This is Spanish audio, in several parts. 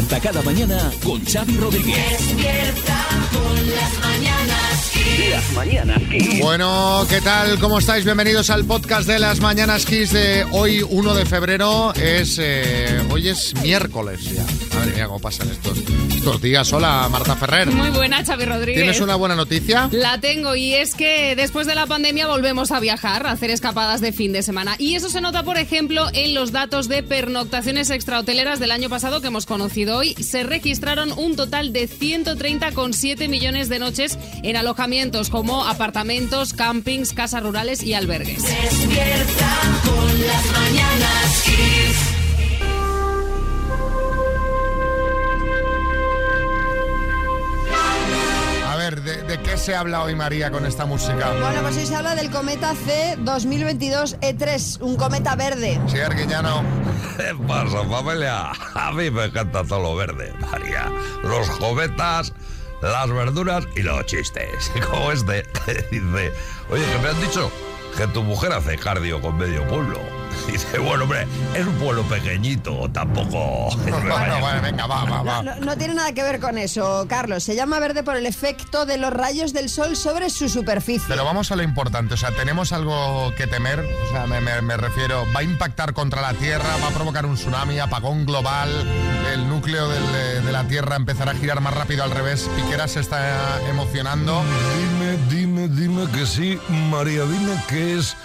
Despierta cada mañana con Xavi Rodríguez. Despierta con las mañanas Kiss. Las mañanas Kiss. Bueno, ¿qué tal? ¿Cómo estáis? Bienvenidos al podcast de las Mañanas Kiss de hoy, 1 de febrero. Es eh, Hoy es miércoles ya. Madre mía, cómo pasan estos, estos días. Hola, Marta Ferrer. Muy buena, Xavi Rodríguez. ¿Tienes una buena noticia? La tengo y es que después de la pandemia volvemos a viajar, a hacer escapadas de fin de semana. Y eso se nota, por ejemplo, en los datos de pernoctaciones extrahoteleras del año pasado que hemos conocido hoy. Se registraron un total de 130,7 millones de noches en alojamientos como apartamentos, campings, casas rurales y albergues. Despierta con las mañanas Kiss. ¿De, qué se habla hoy, María, con esta música? Bueno, pues hoy se habla del cometa C 2022 E3, E un cometa verde. Sí, Arguiñano. ¿Qué pasa, familia? A mí me encanta todo lo verde, María. Los cometas, las verduras y los chistes. Como este, que dice, oye, que me han dicho que tu mujer hace cardio con medio pueblo. Y dice, bueno, hombre, es un pueblo pequeñito, tampoco... Bueno, bueno, venga, va, va, va. No, no tiene nada que ver con eso, Carlos. Se llama verde por el efecto de los rayos del sol sobre su superficie. Pero vamos a lo importante, o sea, ¿tenemos algo que temer? O sea, me, me- me refiero, ¿va a impactar contra la Tierra? ¿Va a provocar un tsunami, apagón global? ¿El núcleo del, de la Tierra empezará a girar más rápido al revés? ¿Piqueras se está emocionando? Dime, dime, dime que sí, María, dime que es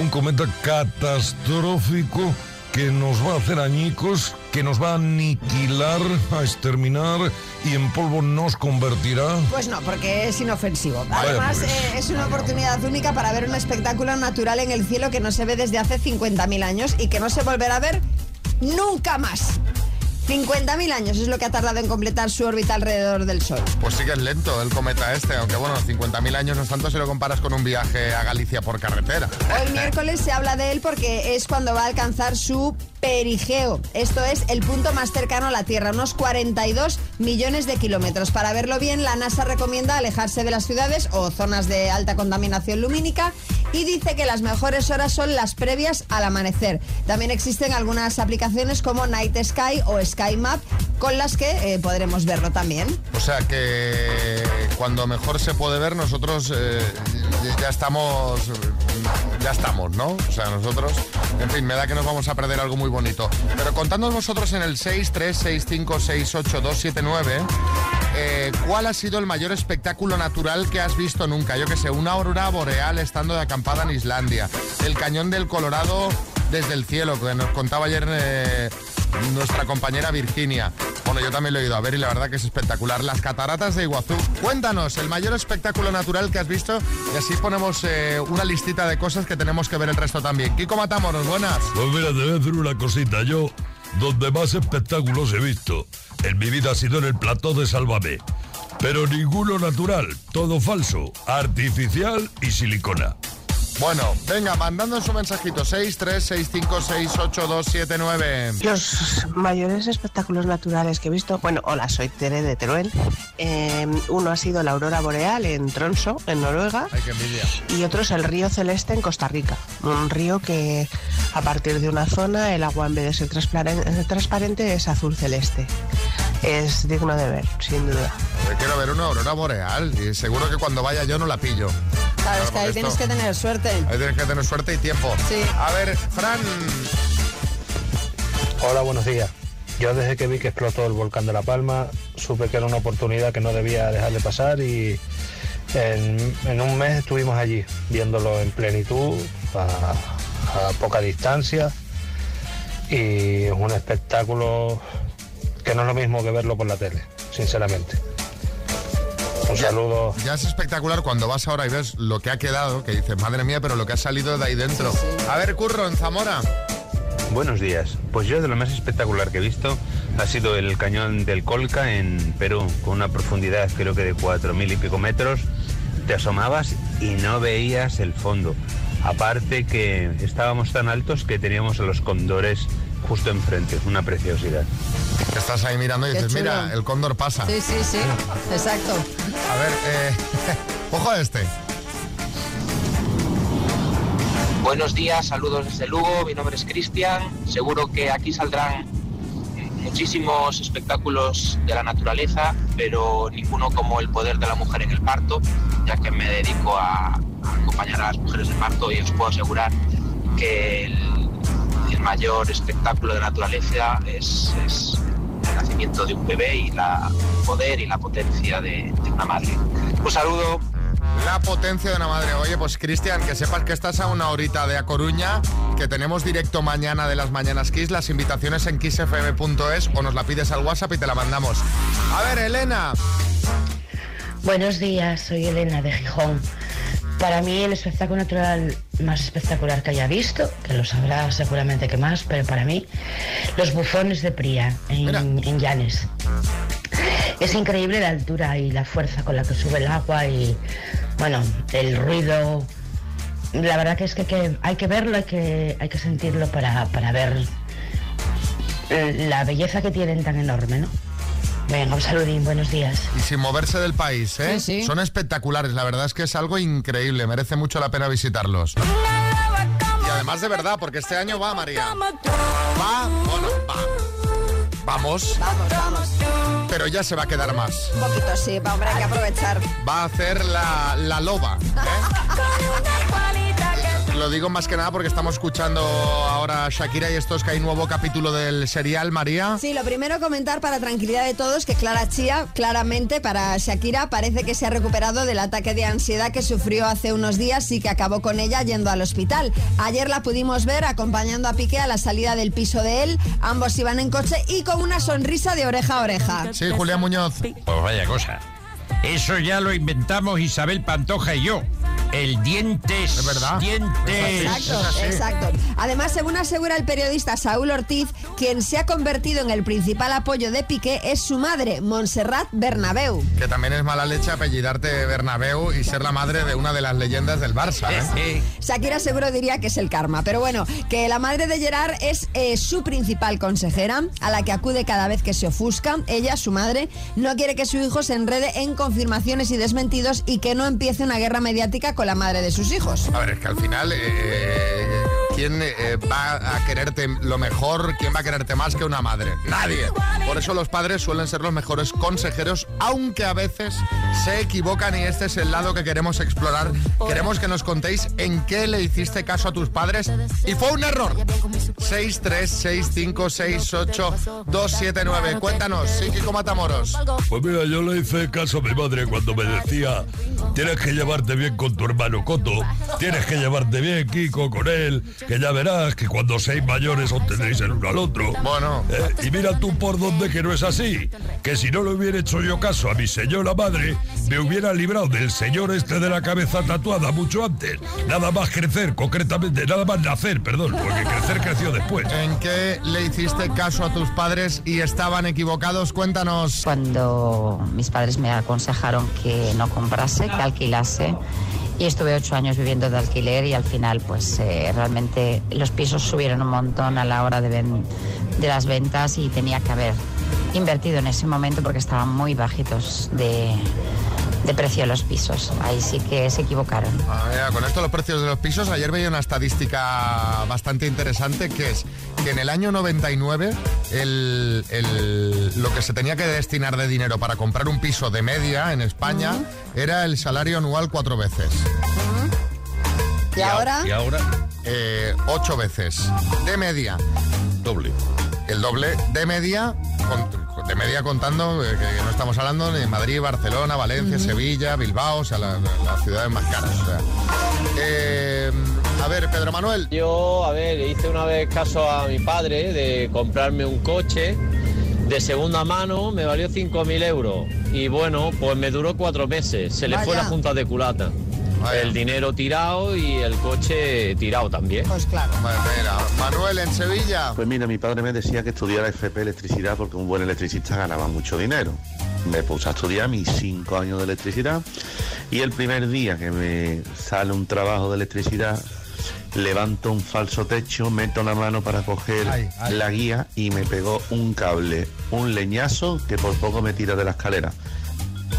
un cometa catastrófico que nos va a hacer añicos, que nos va a aniquilar, a exterminar y en polvo nos convertirá. Pues no, porque es inofensivo. Además, pues. eh, es una oportunidad única para ver un espectáculo natural en el cielo que no se ve desde hace 50.000 años y que no se volverá a ver nunca más. 50.000 años es lo que ha tardado en completar su órbita alrededor del Sol. Pues sí que es lento el cometa este, aunque bueno, 50.000 años no es tanto si lo comparas con un viaje a Galicia por carretera. Hoy miércoles se habla de él porque es cuando va a alcanzar su perigeo. Esto es el punto más cercano a la Tierra, unos 42 millones de kilómetros. Para verlo bien, la NASA recomienda alejarse de las ciudades o zonas de alta contaminación lumínica y dice que las mejores horas son las previas al amanecer. También existen algunas aplicaciones como Night Sky o Sky Map con las que eh, podremos verlo también. O sea que cuando mejor se puede ver, nosotros eh, ya estamos, ya estamos, ¿no? O sea, nosotros, en fin, me da que nos vamos a perder algo muy bonito. Pero contadnos vosotros en el 636568279, eh, ¿cuál ha sido el mayor espectáculo natural que has visto nunca? Yo que sé, una aurora boreal estando de acampada en Islandia, el cañón del Colorado desde el cielo, que nos contaba ayer eh, nuestra compañera Virginia. Bueno, yo también lo he ido a ver y la verdad que es espectacular. Las cataratas de Iguazú. Cuéntanos, el mayor espectáculo natural que has visto y así ponemos eh, una listita de cosas que tenemos que ver el resto también. Kiko Matamoros, buenas. Pues mira, te voy a decir una cosita. Yo, donde más espectáculos he visto en mi vida ha sido en el plató de Sálvame. Pero ninguno natural, todo falso, artificial y silicona. Bueno, venga, mandando su mensajito 636568279. Los mayores espectáculos naturales que he visto, bueno, hola, soy Tere de Teruel. Eh, uno ha sido la aurora boreal en Tronso, en Noruega, Ay, qué envidia. y otro es el río Celeste en Costa Rica. Un río que a partir de una zona el agua en vez de ser transparente, transparente es azul celeste. Es digno de ver, sin duda. Quiero ver una aurora boreal y seguro que cuando vaya yo no la pillo. Claro, es que ahí tienes que tener suerte. Ahí tienes que tener suerte y tiempo. Sí. A ver, Fran, Hola, buenos días. Yo desde que vi que explotó el volcán de La Palma, supe que era una oportunidad que no debía dejar de pasar y en, en un mes estuvimos allí, viéndolo en plenitud, a, a poca distancia y es un espectáculo que no es lo mismo que verlo por la tele, sinceramente. Un saludo. ya es espectacular cuando vas ahora y ves lo que ha quedado, que dices, madre mía, pero lo que ha salido de ahí dentro. A ver, Curro, en Zamora. Buenos días. Pues yo de lo más espectacular que he visto ha sido el cañón del Colca en Perú, con una profundidad creo que de cuatro mil y pico metros. Te asomabas y no veías el fondo. Aparte que estábamos tan altos que teníamos a los condores justo enfrente, una preciosidad. Estás ahí mirando y Qué dices, chulo. mira, el cóndor pasa. Sí, sí, sí. Exacto. A ver, eh, ojo a este. Buenos días, saludos desde Lugo, mi nombre es Cristian, seguro que aquí saldrán muchísimos espectáculos de la naturaleza, pero ninguno como el poder de la mujer en el parto, ya que me dedico a, a acompañar a las mujeres de parto y os puedo asegurar que el mayor espectáculo de naturaleza es, es el nacimiento de un bebé y la, el poder y la potencia de, de una madre. Un saludo. La potencia de una madre. Oye, pues Cristian, que sepas que estás a una horita de A Coruña, que tenemos directo mañana de las Mañanas Kiss, las invitaciones en kissfm.es o nos la pides al WhatsApp y te la mandamos. A ver, Elena. Buenos días, soy Elena de Gijón. Para mí el espectáculo natural más espectacular que haya visto, que lo sabrá seguramente que más, pero para mí, los bufones de Pría en, en Llanes. Es increíble la altura y la fuerza con la que sube el agua y, bueno, el ruido. La verdad que es que, hay que hay que verlo, hay que, hay que sentirlo para, para ver la belleza que tienen tan enorme, ¿no? Venga, un saludín, buenos días. Y sin moverse del país, ¿eh? Sí, sí. Son espectaculares, la verdad es que es algo increíble, merece mucho la pena visitarlos. Y además de verdad, porque este año va, María. Va, bueno, va. Vamos, Vamos, vamos. pero ya se va a quedar más. Un poquito, sí, va, hombre, hay que aprovechar. Va a hacer la, la loba. Lo digo más que nada porque estamos escuchando ahora a Shakira y esto es que hay nuevo capítulo del serial, María. Sí, lo primero comentar para tranquilidad de todos que Clara Chía, claramente para Shakira, parece que se ha recuperado del ataque de ansiedad que sufrió hace unos días y que acabó con ella yendo al hospital. Ayer la pudimos ver acompañando a Piqué a la salida del piso de él. Ambos iban en coche y con una sonrisa de oreja a oreja. Sí, Julián Muñoz. Pues vaya cosa. Eso ya lo inventamos Isabel Pantoja y yo. El dientes. Es verdad. Dientes. Exacto, exacto. Además, según asegura el periodista Saúl Ortiz, quien se ha convertido en el principal apoyo de Piqué es su madre, Montserrat Bernabeu. Que también es mala leche apellidarte Bernabeu y ser la madre de una de las leyendas del Barça. ¿eh? Shakira seguro diría que es el karma, pero bueno, que la madre de Gerard es eh, su principal consejera, a la que acude cada vez que se ofusca. Ella, su madre, no quiere que su hijo se enrede en confirmaciones y desmentidos y que no empiece una guerra mediática con la madre de sus hijos. Es que al final, eh, ¿quién eh, va a quererte lo mejor? ¿Quién va a quererte más que una madre? Nadie. Por eso los padres suelen ser los mejores consejeros, aunque a veces se equivocan y este es el lado que queremos explorar. Queremos que nos contéis en qué le hiciste caso a tus padres y fue un error. 636568279. Cuéntanos, Kiko Matamoros. Pues mira, yo le hice caso a mi madre cuando me decía, tienes que llevarte bien con tu hermano Coto, tienes que llevarte bien, Kiko, con él, que ya verás que cuando seáis mayores os tendréis el uno al otro. Bueno. y mira tú por dónde que no es así, que si no le hubiera hecho yo caso a mi señora madre, me hubiera librado del señor este de la cabeza tatuada mucho antes. Nada más crecer, concretamente, nada más nacer, perdón, porque crecer creció después. ¿En qué le hiciste caso a tus padres y estaban equivocados? Cuéntanos. Cuando mis padres me aconsejaron que no comprase, que alquilase. Y estuve ocho años viviendo de alquiler y al final pues eh, realmente los pisos subieron un montón a la hora de, las ventas y tenía que haber invertido en ese momento porque estaban muy bajitos de, de precio los pisos. Ahí sí que se equivocaron. Ah, mira, con esto los precios de los pisos, ayer veía una estadística bastante interesante que es que en el año 99 el, el- lo que se tenía que destinar de dinero para comprar un piso de media en España era el salario anual cuatro veces. ¿Y ahora? Y ahora, Eh, ocho veces. De media. doble. El doble de media, con- de media contando eh, que no estamos hablando de Madrid, Barcelona, Valencia, Sevilla, Bilbao, o sea, la- la- las ciudades más caras. o sea. Eh, a ver, Pedro Manuel. Yo, a ver, hice una vez caso a mi padre de comprarme un coche de segunda mano, me valió 5.000 euros. Y bueno, pues me duró cuatro meses. Se le fue la junta de culata. El dinero tirado y el coche tirado también. Pues claro. Mira, Manuel en Sevilla. Pues mira, mi padre me decía que estudiara FP electricidad porque un buen electricista ganaba mucho dinero. Me puse a estudiar mis cinco años de electricidad y el primer día que me sale un trabajo de electricidad, levanto un falso techo, meto la mano para coger Ay, ay. la guía y me pegó un cable, un leñazo que por poco me tira de la escalera.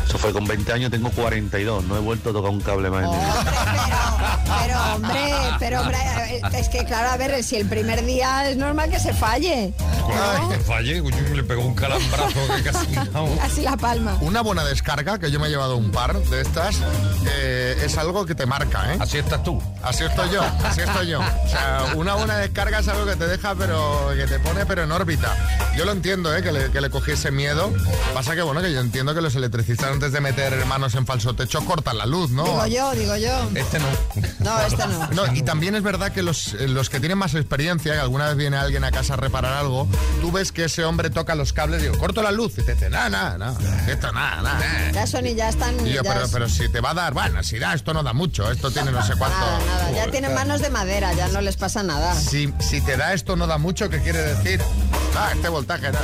Eso fue con 20 años, tengo 42. No he vuelto a tocar un cable más en mi vida. Pero hombre, pero hombre, eh, es que claro, a ver, si el primer día es normal que se falle. Ay, que falle, uy, le pegó un calambrazo que casi no. Así la palma. Una buena descarga, que yo me he llevado un par de estas, eh, es algo que te marca, ¿eh? Así estás tú. Así estoy yo, así estoy yo. O sea, una buena descarga es algo que te deja, pero que te pone pero en órbita. Yo lo entiendo, ¿eh? Que le, que le cogiese miedo. Pasa que, bueno, que yo entiendo que los electricistas antes de meter manos en falso techo cortan la luz, ¿no? Digo yo, digo yo. Este no. No, este no. No, y también es verdad que los, eh, los que tienen más experiencia, que alguna vez viene alguien a casa a reparar algo, tú ves que ese hombre toca los cables y digo, corto la luz. Y te dice, nada, nada, nada, esto nada, nada. Ya son y ya están. Y yo, ya pero, es- pero si te va a dar, bueno, si da, esto no da mucho, esto tiene no sé cuánto. Nada, nada, ya tienen manos de madera, ya no les pasa nada. Si, si te da esto no da mucho, ¿qué quiere decir? Ah, este voltaje, no,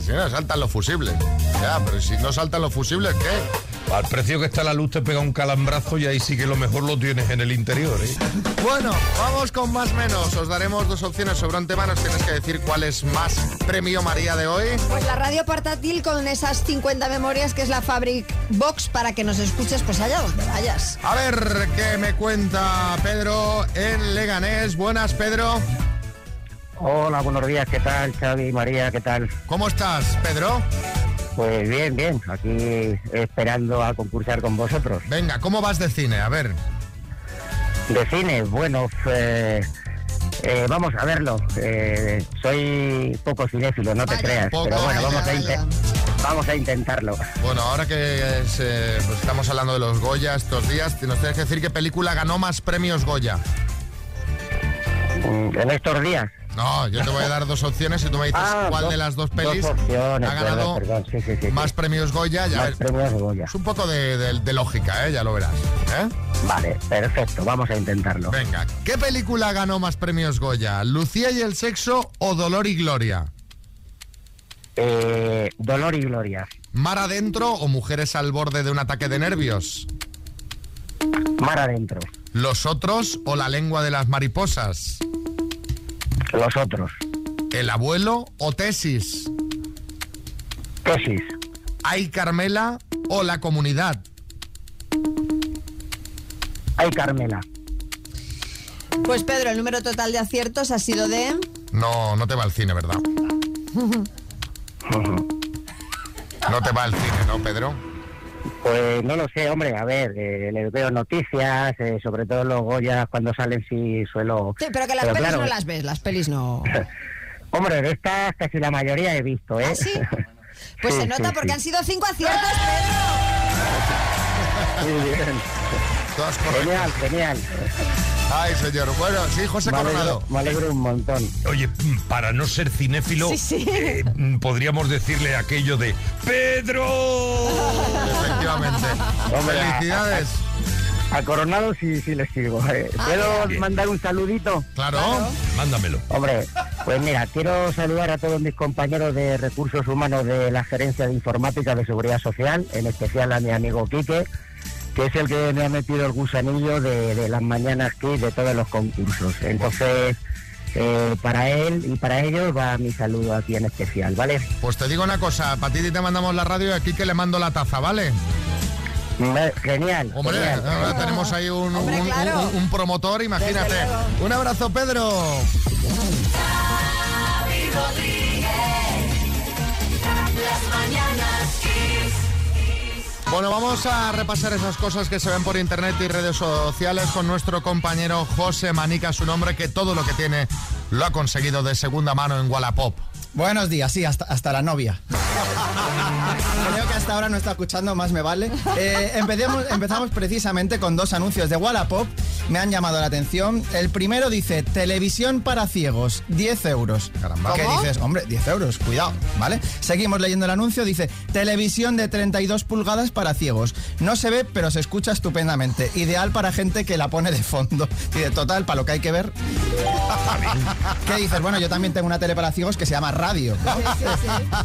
si no, saltan los fusibles. Ya, pero si no saltan los fusibles, ¿qué? Al precio que está la luz te pega un calambrazo y ahí sí que lo mejor lo tienes en el interior, ¿eh? Bueno, vamos con más menos. Os daremos dos opciones sobre un tema. Nos tienes que decir cuál es más premio María de hoy. Pues la radio portátil con esas 50 memorias que es la Fabric Box para que nos escuches pues allá donde vayas. A ver qué me cuenta Pedro en Leganés. Buenas, Pedro. Hola, buenos días, ¿qué tal, Xavi, María, qué tal? ¿Cómo estás, Pedro? Pues bien, bien, aquí esperando a concursar con vosotros. Venga, ¿cómo vas de cine? A ver. De cine, bueno, eh, eh, vamos a verlo. Eh, soy poco cinéfilo, no te creas, poco, pero bueno, vaya, vamos a, vaya. inte- vamos a intentarlo. Bueno, ahora que es, eh, pues estamos hablando de los Goya estos días, nos tienes que decir qué película ganó más premios Goya. Mm, En estos días. No, yo te voy a dar dos opciones y tú me dices Ah, cuál dos- de las dos pelis dos opciones, ha ganado perdón, perdón, sí, sí, sí, sí. más premios Goya. Ya Más premios Goya. Es un poco de, de- de lógica, ¿eh? ya lo verás. ¿eh? Vale, perfecto, vamos a intentarlo. Venga, ¿qué película ganó más premios Goya? ¿Lucía y el sexo o Dolor y Gloria? Eh, Dolor y Gloria. ¿Mar adentro o mujeres al borde de un ataque de nervios? Mar adentro. ¿Los otros o la lengua de las mariposas? Los otros. ¿El abuelo o tesis? Tesis. ¿Ay Carmela o la comunidad? Ay, Carmela. Pues Pedro, el número total de aciertos ha sido de... No, no te va al cine, ¿verdad? No te va al cine, ¿no, Pedro? Pues no lo sé, hombre, a ver, eh, les veo noticias, eh, sobre todo los Goya cuando salen sí suelo... Sí, pero que las Pero pelis claro, no las ves, las pelis no... Hombre, de estas casi la mayoría he visto, ¿eh? ¿Ah, sí? Pues Sí, se nota sí, porque sí. han sido cinco aciertos, Pedro. Muy bien. Todas correctas. Genial, genial. Ay, señor. Bueno, sí, José Me alegro, Coronado. me alegro un montón. Oye, para no ser cinéfilo, Sí, sí. eh, podríamos decirle aquello de ¡Pedro! Efectivamente. Hombre, a- Felicidades. A Coronado sí, sí les sigo. eh. Ah, ¿Puedo bien. mandar un saludito? Claro. Mándamelo. Hombre, pues mira, quiero saludar a todos mis compañeros de recursos humanos de la Gerencia de Informática de Seguridad Social, en especial a mi amigo Quique, que es el que me ha metido el gusanillo de, de las mañanas que de todos los concursos. Entonces, eh, para él y para ellos va mi saludo aquí en especial, ¿vale? Pues te digo una cosa, para ti te mandamos la radio y aquí que le mando la taza, ¿vale? Me- Genial. Hombre, genial. ahora tenemos ahí un, Hombre, un- claro. un- un promotor, imagínate. Un abrazo, Pedro. Las mañanas. Bueno, vamos a repasar esas cosas que se ven por internet y redes sociales con nuestro compañero José Manica, su nombre, que todo lo que tiene lo ha conseguido de segunda mano en Wallapop. Buenos días, sí, hasta, hasta la novia. Creo que hasta ahora no está escuchando, más me vale. Eh, empecemos, empezamos precisamente con dos anuncios de Wallapop. Me han llamado la atención. El primero dice, televisión para ciegos, 10 euros. Caramba. ¿Qué dices? Hombre, 10 euros, cuidado, ¿vale? Seguimos leyendo el anuncio, dice, televisión de 32 pulgadas para ciegos. No se ve, pero se escucha estupendamente. Ideal para gente que la pone de fondo. Dice, total, para lo que hay que ver. ¿Qué dices? Bueno, yo también tengo una tele para ciegos que se llama Radio.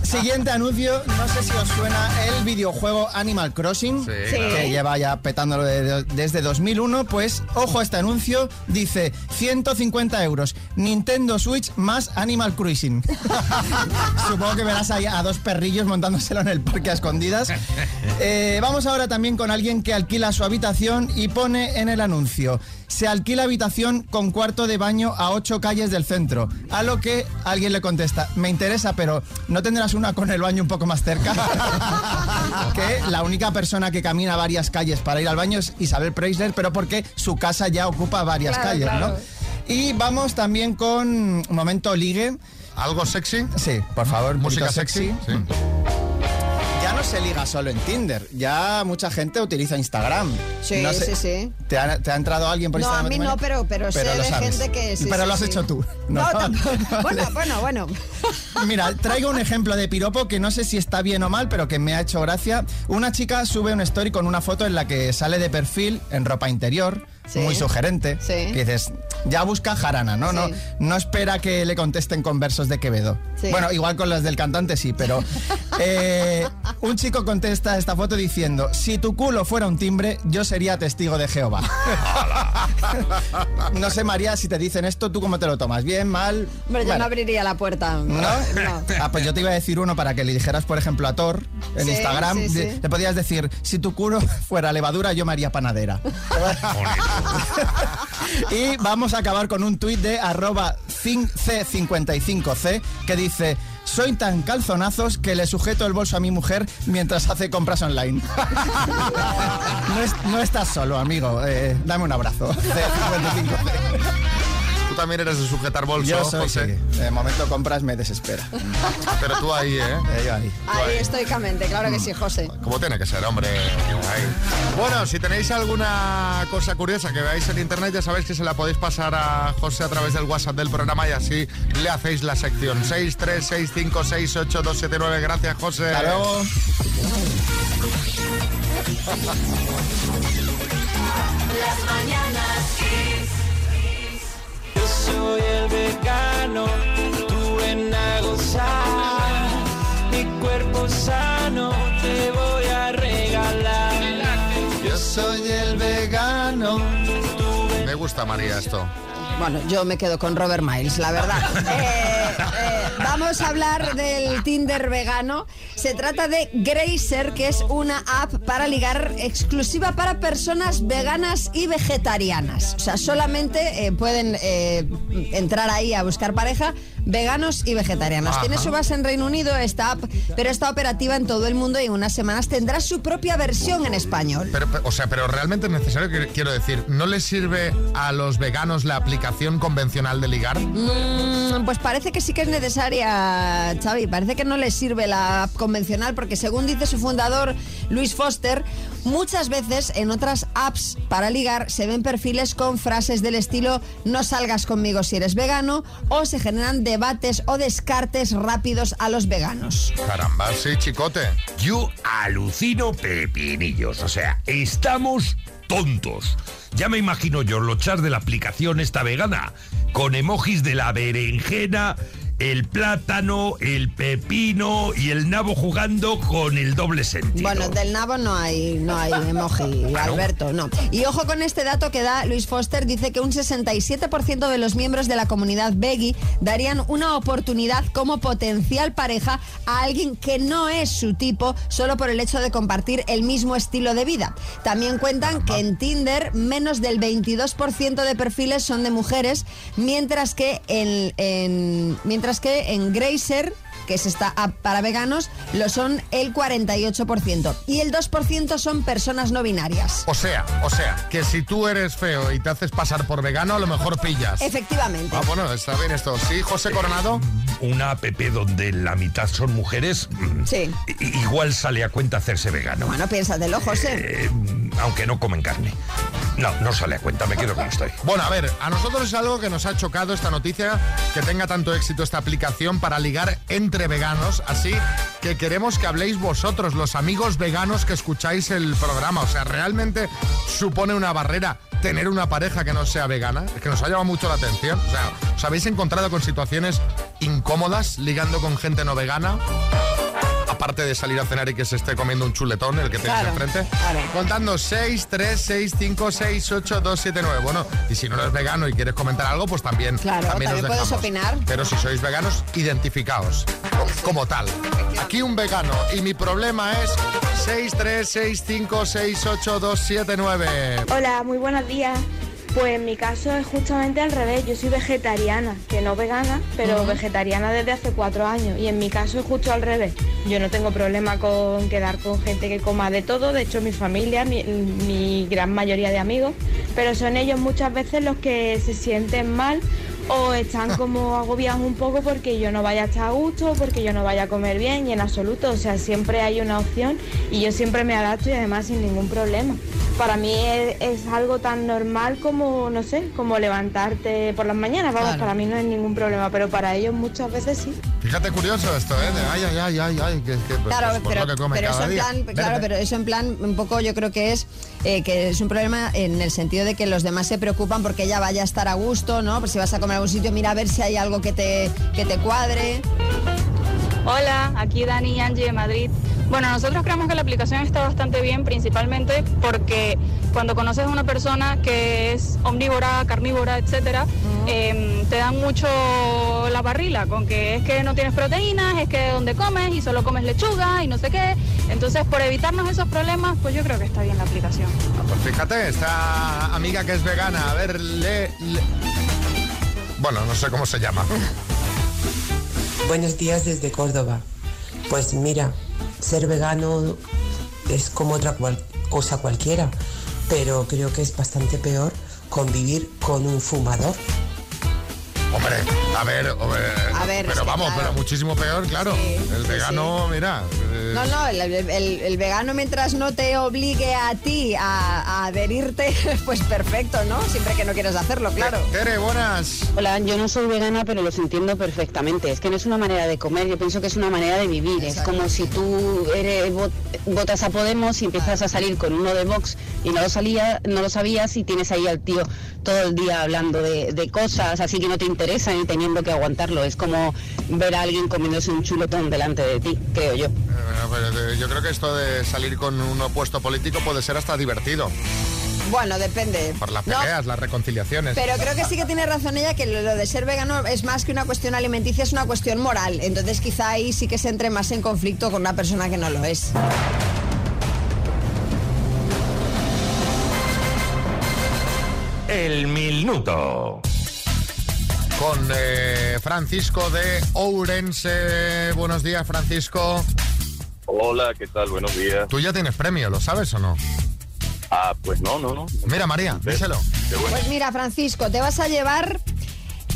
Siguiente anuncio, no sé si os suena el videojuego Animal Crossing, que lleva ya petándolo de- de- desde 2001. Pues, ojo, Ojo a este anuncio, dice 150 euros, Nintendo Switch más Animal Cruising. Supongo que verás ahí a dos perrillos montándoselo en el parque a escondidas. Eh, vamos ahora también con alguien que alquila su habitación y pone en el anuncio. Se alquila habitación con cuarto de baño a ocho calles del centro. A lo que alguien le contesta, me interesa, pero ¿no tendrás una con el baño un poco más cerca? que la única persona que camina varias calles para ir al baño es Isabel Preisler, pero porque su casa ya ocupa varias Claro, calles, claro. ¿no? Y vamos también con un momento ligue. ¿Algo sexy? Sí, por favor, ¿Música sexy? Sí. No se liga solo en Tinder, ya mucha gente utiliza Instagram. Sí, No sé, sí, sí. ¿Te ha, te ha entrado alguien por No, Instagram? a mí no, pero- pero sé lo de sabes. gente que sí, Pero sí, lo has sí. hecho tú. No, tampoco. Bueno, bueno, bueno. Mira, traigo un ejemplo de piropo que no sé si está bien o mal, pero que me ha hecho gracia. Una chica sube una story con una foto en la que sale de perfil en ropa interior, Sí. muy sugerente. Sí. Que dices, ya busca jarana, ¿no? No, no espera que le contesten con versos de Quevedo. Sí. Bueno, igual con las del cantante sí, pero eh, un chico contesta a esta foto diciendo, si tu culo fuera un timbre, yo sería testigo de Jehová. no sé, María, si te dicen esto, ¿tú cómo te lo tomas? ¿Bien, mal? Hombre, yo Bueno. no abriría la puerta. ¿No? Ah, pues yo te iba a decir uno para que le dijeras, por ejemplo, a Thor en Sí, Instagram. sí, sí. Le podías decir, si tu culo fuera levadura, yo me haría panadera. y vamos a acabar con un tuit de arroba c55c que dice... Soy tan calzonazos que le sujeto el bolso a mi mujer mientras hace compras online. no, es- no estás solo, amigo. Eh, dame un abrazo. C55C. También eres de sujetar bolso, Yo soy, José. sí. De momento compras me desespera. Pero tú ahí, ¿eh? yo ahí. Ahí estoicamente, claro que sí, José. Como tiene que ser, hombre. Ahí. Bueno, si tenéis alguna cosa curiosa que veáis en internet, ya sabéis que se la podéis pasar a José a través del WhatsApp del programa y así le hacéis la sección 636568279. Gracias, José. Hasta luego. Las mañanas soy el vegano, tú ven a gozar. Mi cuerpo sano te voy a regalar. Yo soy el vegano. Me gusta, María, esto. Bueno, yo me quedo con Robert Miles, la verdad. Eh, eh, vamos a hablar del Tinder vegano. Se trata de Grazer, que es una app para ligar exclusiva para personas veganas y vegetarianas. O sea, solamente eh, pueden entrar ahí a buscar pareja veganos y vegetarianos. Ajá. Tiene su base en Reino Unido esta app, pero está operativa en todo el mundo y en unas semanas tendrá su propia versión en español. Pero, pero, o sea, pero realmente es necesario, quiero decir, ¿no les sirve a los veganos la aplicación convencional de ligar? Mm, pues parece que sí que es necesaria, Xavi. Parece que no le sirve la app convencional porque según dice su fundador, Luis Foster, muchas veces en otras apps para ligar se ven perfiles con frases del estilo no salgas conmigo si eres vegano o se generan debates o descartes rápidos a los veganos. Caramba, sí, chicote. Yo alucino pepinillos. O sea, estamos tontos. Ya me imagino yo los chats de la aplicación esta vegana, con emojis de la berenjena, el plátano, el pepino y el nabo jugando con el doble sentido. Bueno, del nabo no hay, no hay emoji, Alberto, no. Y ojo con este dato que da Luis Foster, dice que un 67% de los miembros de la comunidad veggie darían una oportunidad como potencial pareja a alguien que no es su tipo solo por el hecho de compartir el mismo estilo de vida. También cuentan que en Tinder menos del 22% de perfiles son de mujeres, mientras que en, en- mientras que en Grazer que es esta app para veganos, lo son el 48%. Y el 2% son personas no binarias. O sea, o sea, que si tú eres feo y te haces pasar por vegano, a lo mejor pillas. Efectivamente. Ah, bueno, está bien esto. Sí, José Coronado. Una app donde la mitad son mujeres, mm, Sí. igual sale a cuenta hacerse vegano. Bueno, piénsatelo, José. Eh, aunque no comen carne. No, no sale a cuenta, me quedo como estoy. Bueno, a ver, a nosotros es algo que nos ha chocado esta noticia, que tenga tanto éxito esta aplicación para ligar entre veganos, así que queremos que habléis vosotros, los amigos veganos que escucháis el programa. O sea, ¿realmente supone una barrera tener una pareja que no sea vegana? Es que nos ha llamado mucho la atención. O sea, ¿os habéis encontrado con situaciones incómodas ligando con gente no vegana? Aparte de salir a cenar y que se esté comiendo un chuletón, el que tienes Claro, enfrente. Contando 6, 3, 6, 5, 6, 8, 2, 7, 9. Bueno, y si no eres vegano y quieres comentar algo, pues también, Claro, también, también puedes opinar. Pero si sois veganos, identificaos co- como tal. Aquí un vegano y mi problema es 6, 3, 6, 5, 6, 8, 2, 7, 9. Hola, muy buenos días. Pues en mi caso es justamente al revés. Yo soy vegetariana, que no vegana, pero vegetariana desde hace cuatro años. Y en mi caso es justo al revés. Yo no tengo problema con quedar con gente que coma de todo. De hecho, mi familia, mi, mi gran mayoría de amigos, pero son ellos muchas veces los que se sienten mal o están como agobiados un poco porque yo no vaya a estar a gusto, porque yo no vaya a comer bien y en absoluto, o sea, siempre hay una opción y yo siempre me adapto y además sin ningún problema. Para mí es, es algo tan normal como, no sé, como levantarte por las mañanas, vamos, Claro. para mí no es ningún problema, pero para ellos muchas veces sí. Fíjate curioso esto, ¿eh? De ay, ay, ay, ay, ay, que, que, pues, Claro, pues, pero, lo que come pero eso cada en día. plan, claro, pero eso en plan un poco yo creo que es eh, que es un problema en el sentido de que los demás se preocupan porque ella vaya a estar a gusto, ¿no? Pues si vas a comer a algún sitio, mira a ver si hay algo que te, que te cuadre. Hola, aquí Dani y Angie de Madrid. Bueno, nosotros creemos que la aplicación está bastante bien, principalmente porque cuando conoces a una persona que es omnívora, carnívora, etcétera, em, te dan mucho la barrila con que es que no tienes proteínas, es que donde comes y solo comes lechuga y no sé qué. Entonces, por evitarnos esos problemas, pues yo creo que está bien la aplicación. Pues fíjate, esta amiga que es vegana, a ver, le, le- Bueno, no sé cómo se llama. Buenos días desde Córdoba. Pues mira, ser vegano es como otra cosa cualquiera, pero creo que es bastante peor convivir con un fumador. Hombre, a ver, hombre, A ver, pero vamos, claro. pero muchísimo peor, claro. el sí, vegano, mira. eh, No, no, el, el- el- el vegano mientras no te obligue a ti a, a adherirte, pues perfecto, ¿no? Siempre que no quieras hacerlo, claro. Tere, buenas. Hola, yo no soy vegana, pero los entiendo perfectamente. Es que no es una manera de comer, yo pienso que es una manera de vivir. Es como si tú eres, vot- votas a Podemos y empiezas a salir con uno de Vox y no lo, salía, no lo sabías y tienes ahí al tío todo el día hablando de, de cosas así que no te y teniendo que aguantarlo. Es como ver a alguien comiéndose un chulotón delante de ti, creo yo. eh, pero, eh, yo creo que esto de salir con un opuesto político puede ser hasta divertido. Bueno, depende. Por las No, peleas, las reconciliaciones. Pero creo que sí que tiene razón ella que lo lo de ser vegano es más que una cuestión alimenticia, es una cuestión moral. Entonces quizá ahí sí que se entre más en conflicto con una persona que no lo es. El minuto. Con eh, Francisco de Ourense. Buenos días, Francisco. Hola, ¿qué tal? Buenos días. Tú ya tienes premio, ¿lo sabes o no? Ah, pues no, no, no. Mira, María, díselo. Pues mira, Francisco, te vas a llevar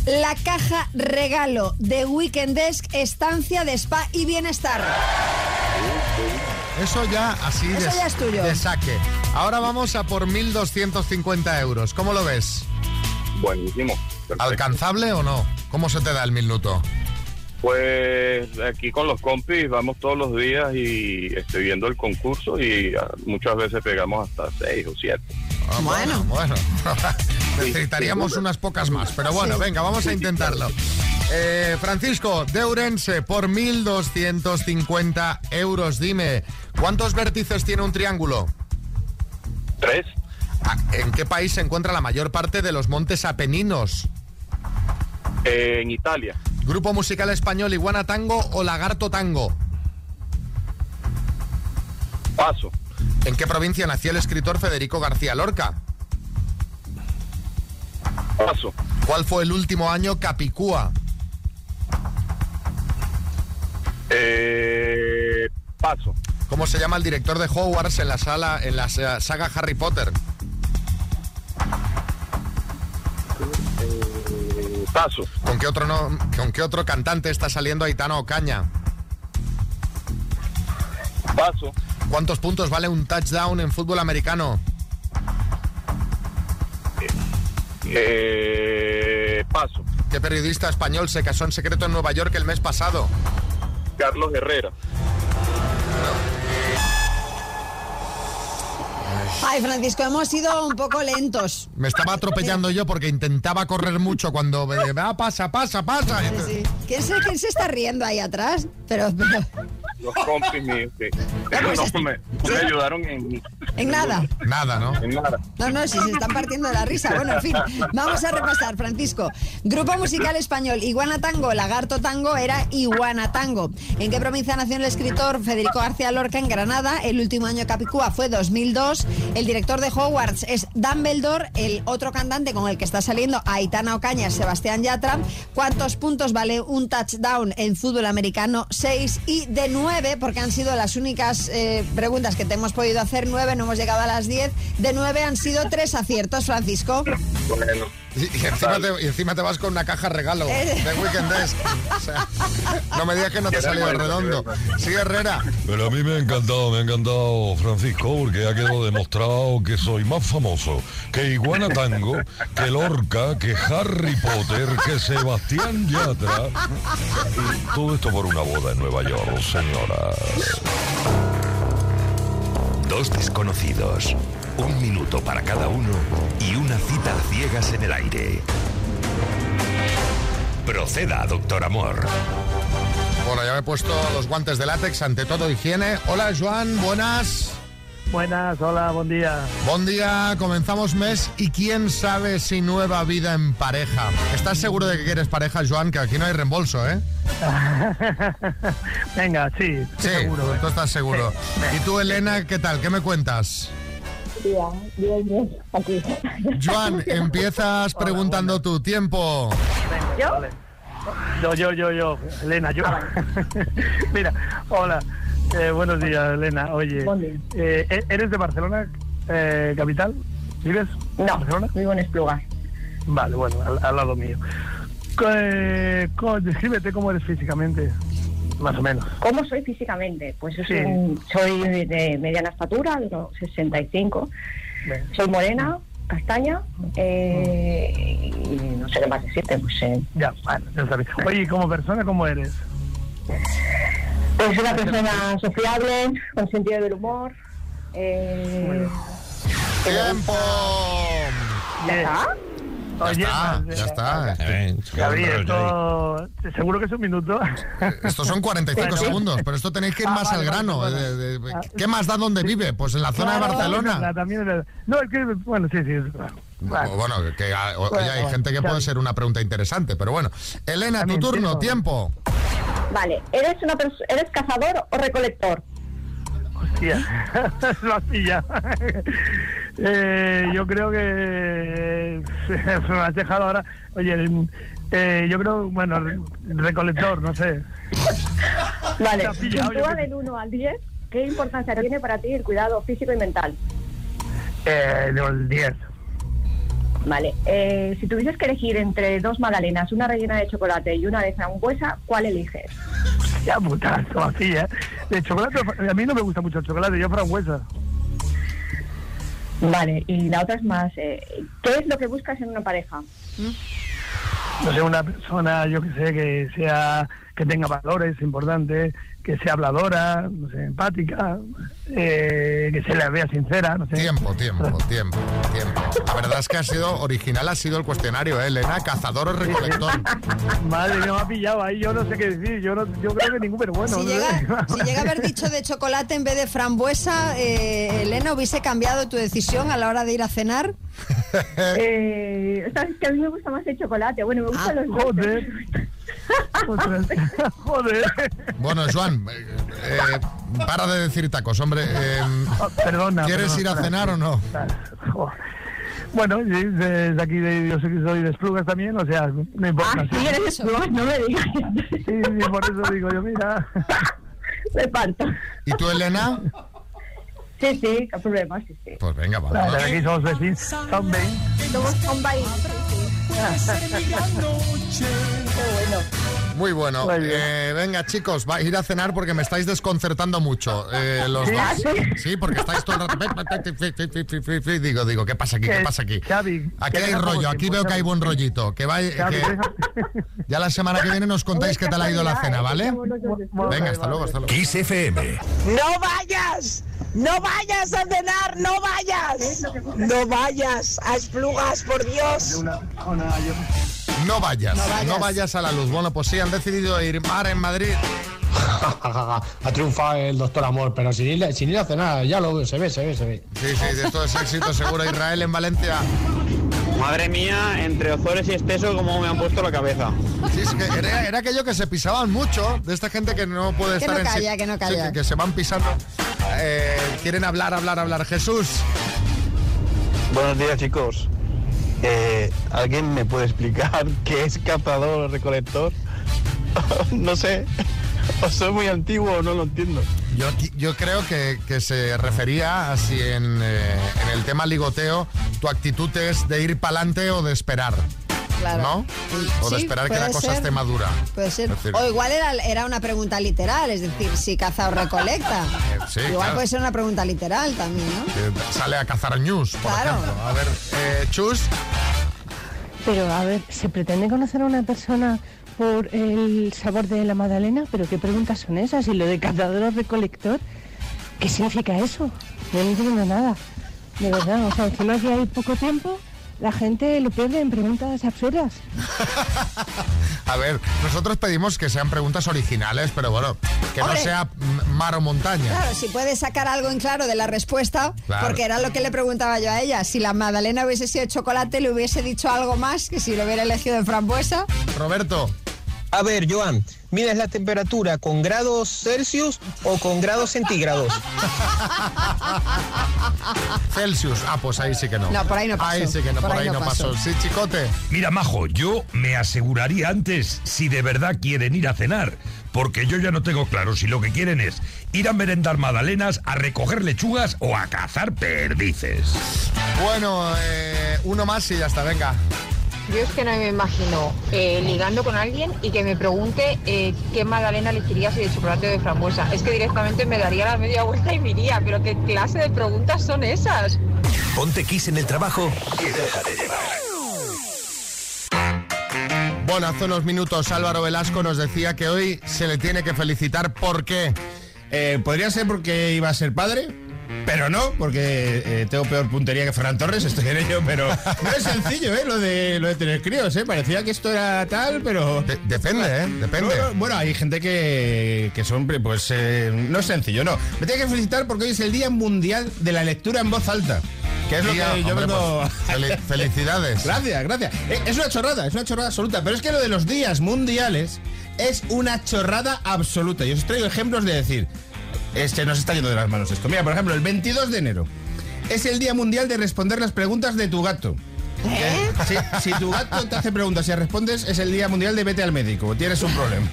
la caja regalo de Weekend Desk, estancia de spa y bienestar. Eso ya así Eso de, ya es tuyo. de saque. Ahora vamos a por 1.250 euros. ¿Cómo lo ves? Buenísimo. ¿Alcanzable o no? ¿Cómo se te da el minuto? Pues aquí con los compis vamos todos los días y estoy viendo el concurso y ah, muchas veces pegamos hasta seis o siete. Ah, bueno, bueno. Necesitaríamos sí, unas pocas más, pero bueno, Sí. venga, vamos a intentarlo. Eh, Francisco, de Ourense, por 1.250 euros, dime, ¿cuántos vértices tiene un triángulo? Tres. ¿En qué país se encuentra la mayor parte de los montes apeninos? en Italia. Grupo musical español Iguana Tango o Lagarto Tango. Paso. ¿En qué provincia nació el escritor Federico García Lorca? Paso. ¿Cuál fue el último año Capicúa? Eh, paso. ¿Cómo se llama el director de Hogwarts en la sala en la sa- saga Harry Potter? Paso. ¿Con qué otro no, con qué otro cantante está saliendo Aitana Ocaña? Paso. ¿Cuántos puntos vale un touchdown en fútbol americano? Eh, paso. ¿Qué periodista español se casó en secreto en Nueva York el mes pasado? Carlos Herrera. Ay, Francisco, hemos sido un poco lentos. Me estaba atropellando yo porque intentaba correr mucho cuando me va, pasa, pasa, pasa. ¿Quién se, quién se está riendo ahí atrás? Pero, pero- los compis míos, sí. Ellos no me, no me ayudaron en, En nada. Nada, ¿no? en nada. No, no, si se están partiendo de la risa. Bueno, en fin, vamos a repasar, Francisco. Grupo musical español, Iguana Tango, Lagarto Tango era Iguana Tango. ¿En qué provincia nació el escritor Federico García Lorca? En Granada. El último año Capicúa fue 2002. El director de Hogwarts es Dumbledore. El otro cantante con el que está saliendo Aitana Ocaña es Sebastián Yatra. ¿Cuántos puntos vale un touchdown en fútbol americano? 6 y de 9, porque han sido las únicas eh, preguntas que te hemos podido hacer. 9, no hemos llegado a las 10. De 9 han sido 3 aciertos, Francisco. Bueno, Y, y encima te, y encima te vas con una caja regalo Eh. de Weekend Desk. O sea, no me digas que no te salió el redondo. Sí, Herrera. Pero a mí me ha encantado, me ha encantado Francisco, porque ha quedado demostrado que soy más famoso que Iguana Tango, que Lorca, que Harry Potter, que Sebastián Yatra. Y todo esto por una boda en Nueva York, señoras. Dos desconocidos, un minuto para cada uno y una cita a ciegas en el aire. Proceda, doctor Amor. Bueno, ya me he puesto los guantes de látex, ante todo higiene. Hola, Joan, buenas. Buenas, hola, buen día. Buen día, comenzamos mes y quién sabe si nueva vida en pareja. ¿Estás seguro de que quieres pareja, Joan? Que aquí no hay reembolso, ¿eh? Venga, sí, Sí, seguro. ¿eh? tú estás seguro. ¿Y tú, Elena, qué tal? ¿Qué me cuentas? Bien, bien, bien, aquí. Joan, empiezas preguntando tu tiempo. ¿Yo? Yo, yo, yo, yo, Elena, yo. Mira, hola, eh, buenos días, Elena. Oye, eh, ¿e- ¿eres de Barcelona, eh, capital? ¿Vives? No, ¿En Barcelona? vivo en Esplugas. Vale, bueno, al, al lado mío. Eh, descríbete cómo eres físicamente, más o menos. ¿Cómo soy físicamente? Pues yo Sí. soy, un- soy de mediana estatura, de unos 65. Bien. Soy morena, castaña, eh, y no sé qué más decirte, pues eh, Ya, bueno, ya sabes. Oye, ¿y como persona cómo eres? pues una persona sociable, con sentido del humor. Eh, ¡Tiempo! ¿Ya está? Ya Oye, está, ya está. Gaby, esto seguro que es un minuto. Estos son 45 Bueno. segundos, pero esto tenéis que ir Ah, más vale, al grano. vale. De- de- ¿Qué más da donde vive? Pues en la zona Claro, de Barcelona. También. No, es que, bueno, sí, sí. Bueno, que ah, o- Bueno, oye, hay bueno, gente que puede ser una pregunta interesante, pero bueno. Elena, tu turno, tiempo. Vale, ¿eres, una ¿eres cazador o recolector? Hostia, lo has pillado. Eh, yo creo que se me has dejado ahora. Oye, eh, yo creo, bueno, re- recolector, no sé. Vale, creo. del 1 al 10, ¿qué importancia tiene para ti el cuidado físico y mental? Eh, del 10. Vale, eh, si tuvieses que elegir entre dos magdalenas, una rellena de chocolate y una de frambuesa, ¿cuál eliges? Ya, puta, así, ¿eh? De chocolate, a mí no me gusta mucho el chocolate, yo frambuesa. Vale, y la otra es más, eh, ¿qué es lo que buscas en una pareja? No sé, una persona, yo que sé, que sea, que tenga valores importantes, que sea habladora, no sé, empática, eh, que se la vea sincera, no sé. Tiempo, tiempo, tiempo, tiempo. La verdad es que ha sido original, ha sido el cuestionario, ¿eh, Elena, cazador o recolector. Madre mía, me ha pillado ahí, yo no sé qué decir, yo, no, yo creo que ningún, pero bueno. Si no llega, sé. si llega a haber dicho de chocolate en vez de frambuesa, eh, Elena, ¿hubiese cambiado tu decisión a la hora de ir a cenar? Eh, sabes que a mí me gusta más el chocolate, bueno, me gustan los dos. Joder. Ostras, Joder. Bueno, Joan, eh, eh, para de decir tacos, hombre. eh, Oh, perdona. ¿Quieres ir a perdona. cenar o no? Bueno, sí, desde aquí de, yo sé que soy de Esplugas también, o sea, no importa. Ah, sí, eres de Esplugas, no me digas. Sí, sí, por eso digo yo, mira. Me parto. ¿Y tú, Elena? Sí, sí, qué problema, sí, sí. Pues venga, Vale, vamos. aquí somos vecinos, son 20. Somos Muy bueno. Muy bien. Eh, venga, chicos, va a ir a cenar porque me estáis desconcertando mucho. eh, los ¿Sí? dos. ¿Ah, sí? Porque estáis todo el rato. Digo, digo, ¿qué pasa aquí? ¿Qué Que- pasa aquí? Aquí que hay rollo, aquí veo que hay buen rollito. Que deja- ya la semana que viene nos contáis qué tal ha ido la cena, ¿vale? Venga, hasta luego, hasta luego. Kiss FM. ¡No vayas! ¡No vayas a cenar! ¡No vayas! ¡No vayas a Esplugas, por Dios! No vayas, No vayas. no vayas a la luz. Bueno, pues sí, han decidido ir mar en Madrid. ha triunfado el doctor Amor, pero sin ir, sin ir a cenar, ya lo veo, se ve, se ve, se ve. Sí, sí, de esto es éxito seguro. Israel en Valencia. Madre mía, entre Ozores y Esteso, cómo me han puesto la cabeza. Sí, es que era, era aquello que se pisaban mucho, de esta gente que no puede Que estar no en calla, sí- que no sí, calla. que, que se van pisando. Eh, quieren hablar, hablar, hablar. Jesús. Buenos días, chicos. Eh, ¿Alguien me puede explicar qué es cazador o recolector? no sé. O soy muy antiguo o no lo entiendo. Yo, yo creo que, que se refería a si en, eh, en el tema ligoteo tu actitud es de ir para adelante o de esperar. Claro. ¿No? O de Sí, esperar que la cosa ser. esté madura. Puede ser. Decir, O igual era, era una pregunta literal, es decir, si caza o recolecta. sí, igual claro. puede ser una pregunta literal también, ¿no? que sale a cazar news, por Claro. ejemplo. A ver, eh, Chus. Pero a ver, ¿se pretende conocer a una persona por el sabor de la magdalena? ¿Pero qué preguntas son esas? ¿Y lo de cazador o recolector? ¿Qué significa eso? No entiendo nada. De verdad, o sea, encima que hay poco tiempo, la gente lo pierde en preguntas absurdas. A ver, nosotros pedimos que sean preguntas originales, pero bueno, que Hombre. no sea mar o montaña. Claro, si puedes sacar algo en claro de la respuesta, Claro. porque era lo que le preguntaba yo a ella. Si la magdalena hubiese sido chocolate, le hubiese dicho algo más que si lo hubiera elegido de frambuesa. Roberto. A ver, Joan, ¿mides la temperatura con grados Celsius o con grados centígrados? Celsius. Ah, pues ahí sí que no. No, por ahí no pasó. Ahí sí que no, por, ahí, no pasó. Sí, chicote. Mira, Majo, yo me aseguraría antes si de verdad quieren ir a cenar. Porque yo ya no tengo claro si lo que quieren es ir a merendar magdalenas, a recoger lechugas o a cazar perdices. Bueno, eh, uno más y ya está, venga. Yo es que no me imagino eh, ligando con alguien y que me pregunte eh, qué magdalena elegiría si de chocolate o de frambuesa. Es que directamente me daría la media vuelta y me iría. Pero qué clase de preguntas son esas. Ponte Kiss en el trabajo y déjate llevar. Bueno, hace unos minutos Álvaro Velasco nos decía que hoy se le tiene que felicitar. ¿Por qué? Eh, Podría ser porque iba a ser padre, pero no, porque eh, tengo peor puntería que Ferran Torres, estoy en ello, pero no es sencillo, ¿eh? Lo de, lo de tener críos, ¿eh? Parecía que esto era tal, pero... depende, ¿eh? Depende. No, no, bueno, hay gente que, que son, pues, eh, no es sencillo, no. Me tengo que felicitar porque hoy es el Día Mundial de la Lectura en Voz Alta. Que es lo que yo hombre, vengo... pues, fel- felicidades. Gracias, gracias. Eh, Es una chorrada, es una chorrada absoluta. Pero es que lo de los días mundiales es una chorrada absoluta. Y os traigo ejemplos de decir, este nos está yendo de las manos esto. Mira, por ejemplo, el 22 de enero es el Día Mundial de responder las preguntas de tu gato. Si, si tu gato te hace preguntas y respondes, es el Día Mundial de vete al médico. Tienes un problema.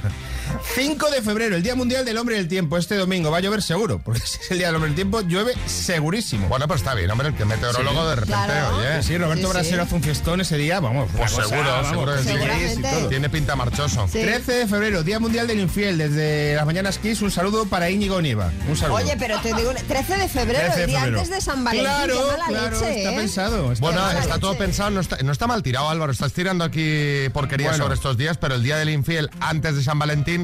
5 de febrero, el Día Mundial del Hombre del Tiempo. Este domingo va a llover seguro, porque si es el Día del Hombre del Tiempo, llueve segurísimo. Bueno, pues está bien, hombre, el que meteorólogo de repente, Claro. oye. Sí, Roberto Sí, sí. Brasero hace un fiestón ese día, vamos. Pues cosa, seguro, vamos, seguro que sí. Tiene pinta marchoso. 13 de febrero, Día Mundial del Infiel. Desde las mañanas Kiss, un saludo para Íñigo Nieva. Un saludo. Oye, pero te digo, 13 de febrero, 13 de el día febrero. antes de San Valentín. Claro, mala claro, leche, está ¿eh? pensado. está Bueno, está todo pensado, no está, no está mal tirado Álvaro, estás tirando aquí porquerías Bueno. sobre estos días, pero el día del infiel, antes de San Valentín,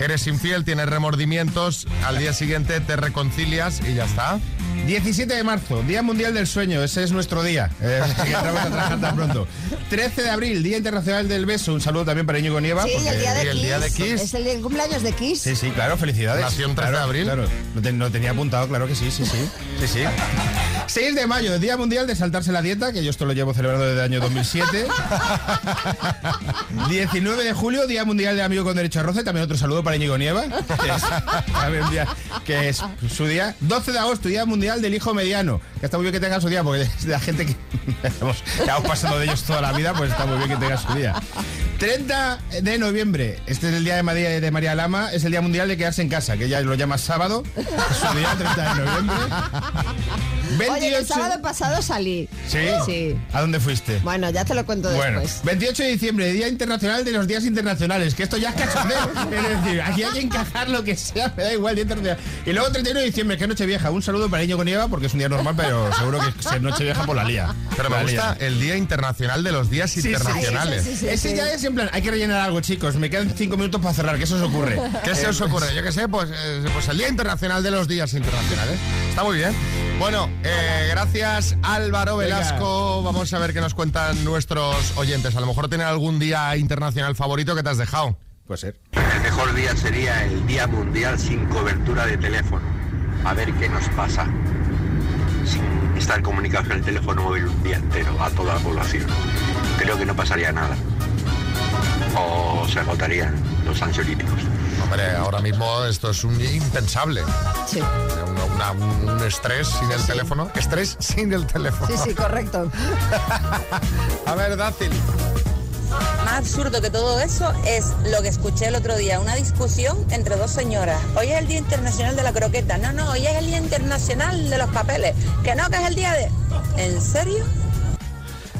eres infiel, tienes remordimientos, al día siguiente te reconcilias y ya está. 17 de marzo, Día Mundial del Sueño, ese es nuestro día. Eh, así que entramos a trabajar tan pronto. 13 de abril, Día Internacional del Beso. Un saludo también para Íñigo Nieva. Sí, el día de, el Kiss. día de Kiss. Es el cumpleaños de Kiss. Sí, sí, claro, felicidades. Nació un 13 de abril. Claro, lo, ten- lo tenía apuntado, claro que sí, sí, sí. sí, sí. 6 de mayo, Día Mundial de Saltarse la Dieta, que yo esto lo llevo celebrando desde el año 2007. 19 de julio, Día Mundial de Amigo con Derecho a Roce, también otro saludo para Íñigo Nieva, que es, día- que es su día. 12 de agosto, Día Mundial del Hijo Mediano, que está muy bien que tenga su día, porque es de la gente que hemos, estamos pasando de ellos toda la vida, pues está muy bien que tenga su día. 30 de noviembre, este es el día de María, de María Lama, es el Día Mundial de quedarse en casa, que ella lo llama sábado, es su día 30 de noviembre. Oye, el 28 sábado pasado salí. ¿Sí? Sí. ¿A dónde fuiste? Bueno, ya te lo cuento Bueno, después. 28 de diciembre, Día Internacional de los Días Internacionales, que esto ya es cachondeo. es decir, aquí hay que encajar lo que sea, me da igual, Día Internacional. Y luego 31 de diciembre, que es Nochevieja. Un saludo para Niño con Nieva, porque es un día normal, pero seguro que es Nochevieja por la lía. Pero me la gusta lía. el Día Internacional de los Días Sí, Internacionales. sí, sí, sí, Ese ya es en plan, hay que rellenar algo, chicos. Me quedan cinco minutos para cerrar, ¿qué se os ocurre? ¿Qué se os ocurre? Yo qué sé, pues, eh, pues el Día Internacional de los Días Internacionales. Está muy bien. Bueno, eh, gracias Álvaro Venga. Velasco. Vamos a ver qué nos cuentan nuestros oyentes. A lo mejor tienen algún día internacional favorito que te has dejado. Puede ser. mejor día sería el Día Mundial sin cobertura de teléfono. A ver qué nos pasa sin estar comunicados con el teléfono móvil un día entero a toda la población. Creo que no pasaría nada. O se agotarían los ansiolíticos. Hombre, ahora mismo esto es un impensable. Sí. Una- una- un estrés sin el teléfono. Estrés sin el teléfono. Sí, sí, correcto. A ver, Dátil. Más absurdo que todo eso es lo que escuché el otro día, una discusión entre dos señoras. Hoy es el Día Internacional de la Croqueta. No, no, hoy es el Día Internacional de los Papeles. Que no, que es el día de... ¿En serio?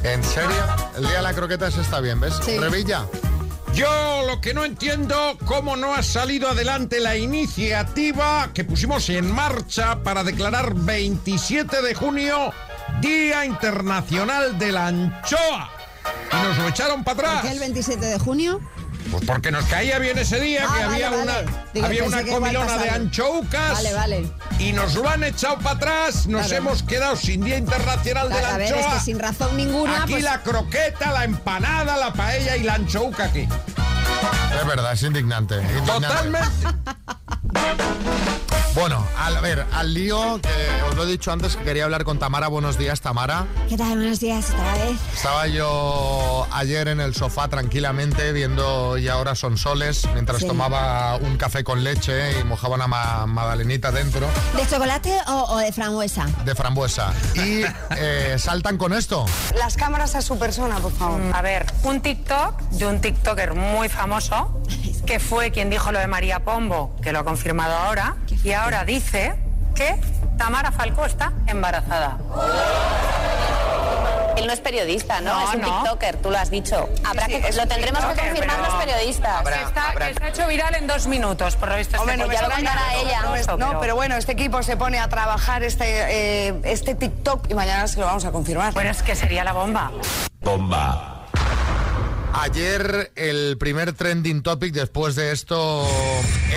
¿En serio? El día de la croqueta se está bien, ¿ves? Revilla. Yo lo que no entiendo, cómo no ha salido adelante la iniciativa que pusimos en marcha para declarar 27 de junio Día Internacional de la Anchoa. Y nos lo echaron para ¿Por atrás. qué el 27 de junio? Pues porque nos caía bien ese día, Ah, que vale, había vale. una, Digo, había una comilona de anchoucas. Vale, vale. Y nos lo han echado para atrás, nos Claro. hemos quedado sin Día Internacional de la A ver, Anchoa. es que sin razón ninguna. Aquí pues- la croqueta, la empanada, la paella y la anchouca aquí. Es verdad, es indignante. indignante. Totalmente. Bueno, al- a ver, al lío, que os lo he dicho antes que quería hablar con Tamara. Buenos días, Tamara. ¿Qué tal? Buenos días otra vez. Estaba yo ayer en el sofá tranquilamente viendo y ahora son soles mientras Sí. tomaba un café con leche y mojaba una ma- magdalenita dentro ¿De chocolate o, o de frambuesa? de frambuesa. Y eh, saltan con esto. Las cámaras a su persona, por favor. A ver, un TikTok de un TikToker muy famoso, que fue quien dijo lo de María Pombo, que lo ha confirmado ahora, y ahora dice que Tamara Falcó está embarazada. Él no es periodista, ¿no? No, es un no. TikToker, tú lo has dicho. Habrá Sí, que, lo tendremos que confirmar pero- los periodistas. está, que se ha hecho viral en dos minutos, por lo visto. Hombre, este no ya lo contará ella. No, pero- pero bueno, este equipo se pone a trabajar este, eh, este TikTok y mañana se lo vamos a confirmar. Bueno, es que sería la bomba. Bomba. Ayer el primer trending topic después de esto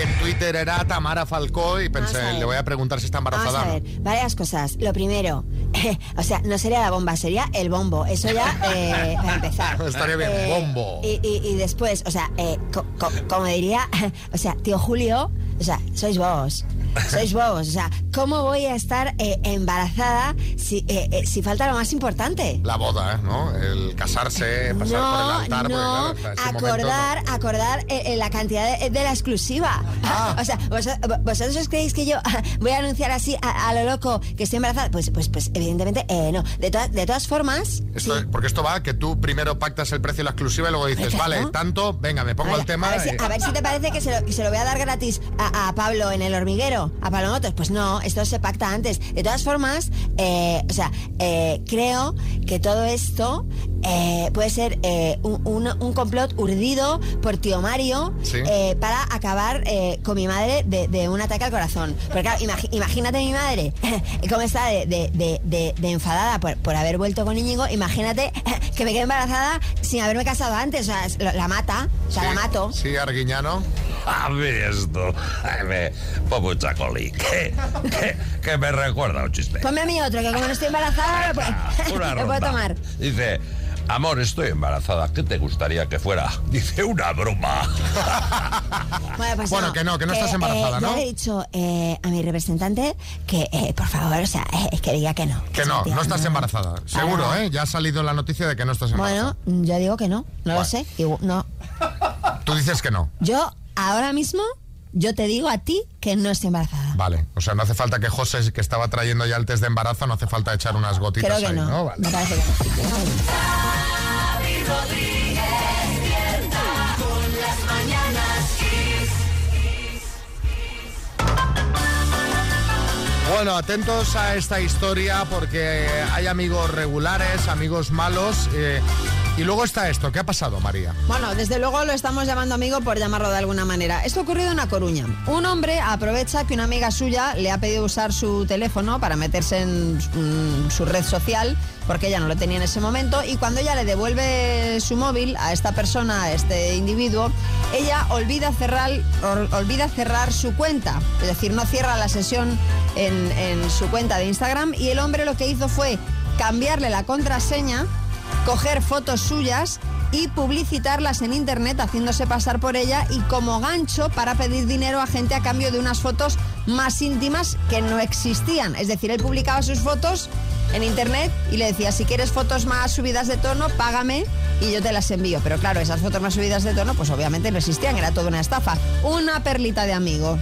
en Twitter era Tamara Falcó y pensé, le voy a preguntar si está Vamos embarazada. a ver, varias cosas. Lo primero, o sea, no sería la bomba, sería el bombo. Eso ya, eh, para empezar. Estaría bien, Eh, bombo. Y, y- y después, o sea, eh, co- co- como diría, o sea, tío Julio, o sea, sois vos. Sois vos. O sea, ¿cómo voy a estar eh, embarazada si, eh, eh, si falta lo más importante? La boda. ¿no? El casarse, pasar por el No, altar. porque, no, claro, ese momento acordar, acordar eh, eh, la cantidad de, de la exclusiva. Ah. O sea, vos- vosotros os creéis que yo voy a anunciar así a, a lo loco que estoy embarazada. Pues, pues, pues evidentemente eh, no. De, todas de todas formas, Esto- Porque esto va que tú primero pactas el precio de la exclusiva y luego dices, Claro. vale, tanto, venga, me pongo a ver, el tema. a ver, si, y- a ver si te parece que se, lo, que se lo voy a dar gratis a, a Pablo en el hormiguero, a Pablo Motos. Pues no, esto se pacta antes. De todas formas, eh, o sea, eh, creo que todo esto eh, puede ser eh, un, un- un complot urdido por tío Mario Sí. eh, para acabar eh, con mi madre de, de un ataque al corazón. Porque claro, imagínate mi madre cómo está de, de- de- de- de enfadada por, por haber vuelto con Íñigo. Imagínate que me quedé embarazada sin haberme casado antes. O sea, la, la mata, o sea, la mato. Sí, Arguiñano. A ver esto. Me pongo Que, que, que me recuerda un chiste. Ponme a mí otro, que como no estoy embarazada, lo puedo, Una lo puedo tomar. Dice, amor, estoy embarazada. ¿Qué te gustaría que fuera? Dice, una broma. Bueno, pues Bueno, que no, que no estás embarazada, eh, ¿no? Le he dicho eh, a mi representante que, eh, por favor, o sea, eh, que diga que no. Que no, no estás embarazada. Seguro, ¿eh? Ya ha salido la noticia de que no estás embarazada. Bueno, yo digo que no, no lo sé. No. Tú dices que no. Yo, ahora mismo, yo te digo a ti que no estoy embarazada. Vale, o sea, no hace falta que José, que estaba trayendo ya el test de embarazo, no hace falta echar unas gotitas Creo que ahí, no. ¿no? Vale. Me parece que no. Xavi Rodríguez despierta con las mañanas Kiss. Bueno, atentos a esta historia porque hay amigos regulares, amigos malos. eh, y luego está esto. ¿Qué ha pasado, María? Bueno, desde luego lo estamos llamando amigo por llamarlo de alguna manera. Esto ha ocurrido en A Coruña. Un hombre aprovecha que una amiga suya le ha pedido usar su teléfono para meterse en mm, su red social porque ella no lo tenía en ese momento y cuando ella le devuelve su móvil a esta persona, a este individuo, ella olvida cerrar, ol- olvida cerrar su cuenta. Es decir, no cierra la sesión en su cuenta de Instagram y el hombre lo que hizo fue cambiarle la contraseña coger fotos suyas y publicitarlas en internet haciéndose pasar por ella y como gancho para pedir dinero a gente a cambio de unas fotos más íntimas que no existían. Es decir, él publicaba sus fotos en internet y le decía, si quieres fotos más subidas de tono, págame y yo te las envío. Pero claro, esas fotos más subidas de tono, pues obviamente no existían, era toda una estafa. Una perlita de amigo.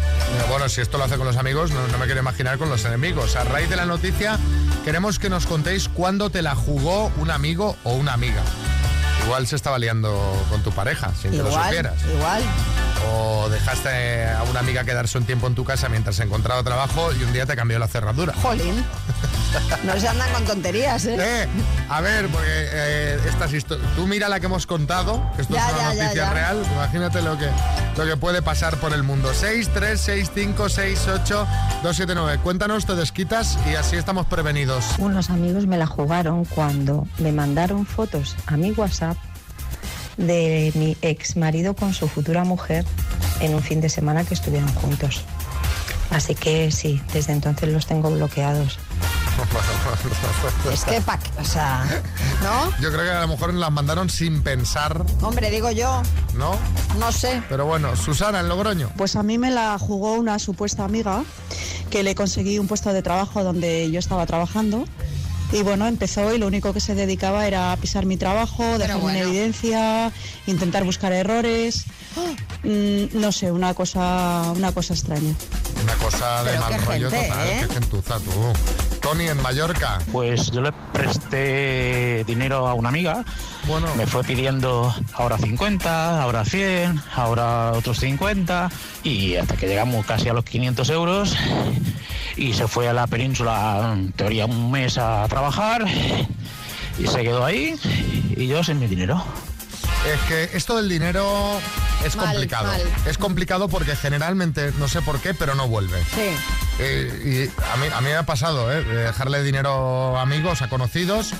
Bueno, si esto lo hace con los amigos, no, no me quiero imaginar con los enemigos. A raíz de la noticia, queremos que nos contéis cuándo te la jugó un amigo o una amiga. Igual se estaba liando con tu pareja, sin que lo supieras. igual. O dejaste a una amiga quedarse un tiempo en tu casa mientras encontraba trabajo y un día te cambió la cerradura. Jolín. No se andan con tonterías, ¿eh? Eh, a ver, porque eh, estas histo- tú mira la que hemos contado, que esto Ya, es una ya, ya, noticia ya. real, imagínate lo que, lo que puede pasar por el mundo. 6, 3, 6, 5, 6, 8, 2, 7, 9. Cuéntanos, te desquitas y así estamos prevenidos. Unos amigos me la jugaron cuando me mandaron fotos a mi WhatsApp de mi ex marido con su futura mujer en un fin de semana que estuvieron juntos. Así que sí, desde entonces los tengo bloqueados. Es que, pa- o sea, ¿no? Yo creo que a lo mejor las mandaron sin pensar, Hombre, digo yo, ¿no? no sé. Pero bueno, Susana, en Logroño. Pues a mí me la jugó una supuesta amiga que le conseguí un puesto de trabajo donde yo estaba trabajando. Y bueno, empezó y lo único que se dedicaba era a pisar mi trabajo, dejarme en evidencia, intentar buscar errores. Mm, no sé, una cosa, una cosa extraña. Una cosa de Pero mal qué rollo gente, total, ¿eh? qué gentuza tú. Tony, en Mallorca. Pues yo le presté dinero a una amiga. Bueno. Me fue pidiendo ahora 50, ahora 100, ahora otros 50 y hasta que llegamos casi a los 500 euros y se fue a la península, en teoría, un mes a trabajar y se quedó ahí y yo sin mi dinero. Es que esto del dinero es Mal, complicado. mal. Es complicado porque generalmente, no sé por qué, pero no vuelve. Sí. Eh, y a mí, a mí me ha pasado, ¿eh? De dejarle dinero a amigos, a conocidos.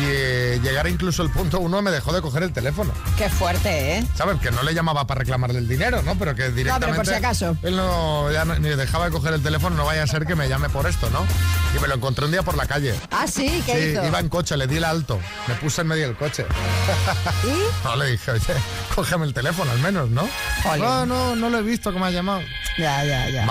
Y eh, llegar incluso el punto uno me dejó de coger el teléfono. Qué fuerte, ¿eh? ¿Sabes? Que no le llamaba para reclamarle el dinero, ¿no? Pero que directamente... por si acaso. Él no, ya no- ni dejaba de coger el teléfono, no vaya a ser que me llame por esto, ¿no? Y me lo encontré un día por la calle. Ah, sí, ¿qué Sí, hizo? iba en coche, le di el alto. Me puse en medio del coche. ¿Y? No, le dije, oye, cógeme el teléfono al menos, ¿no? No, no, no lo he visto que me ha llamado. Ya, ya, ya.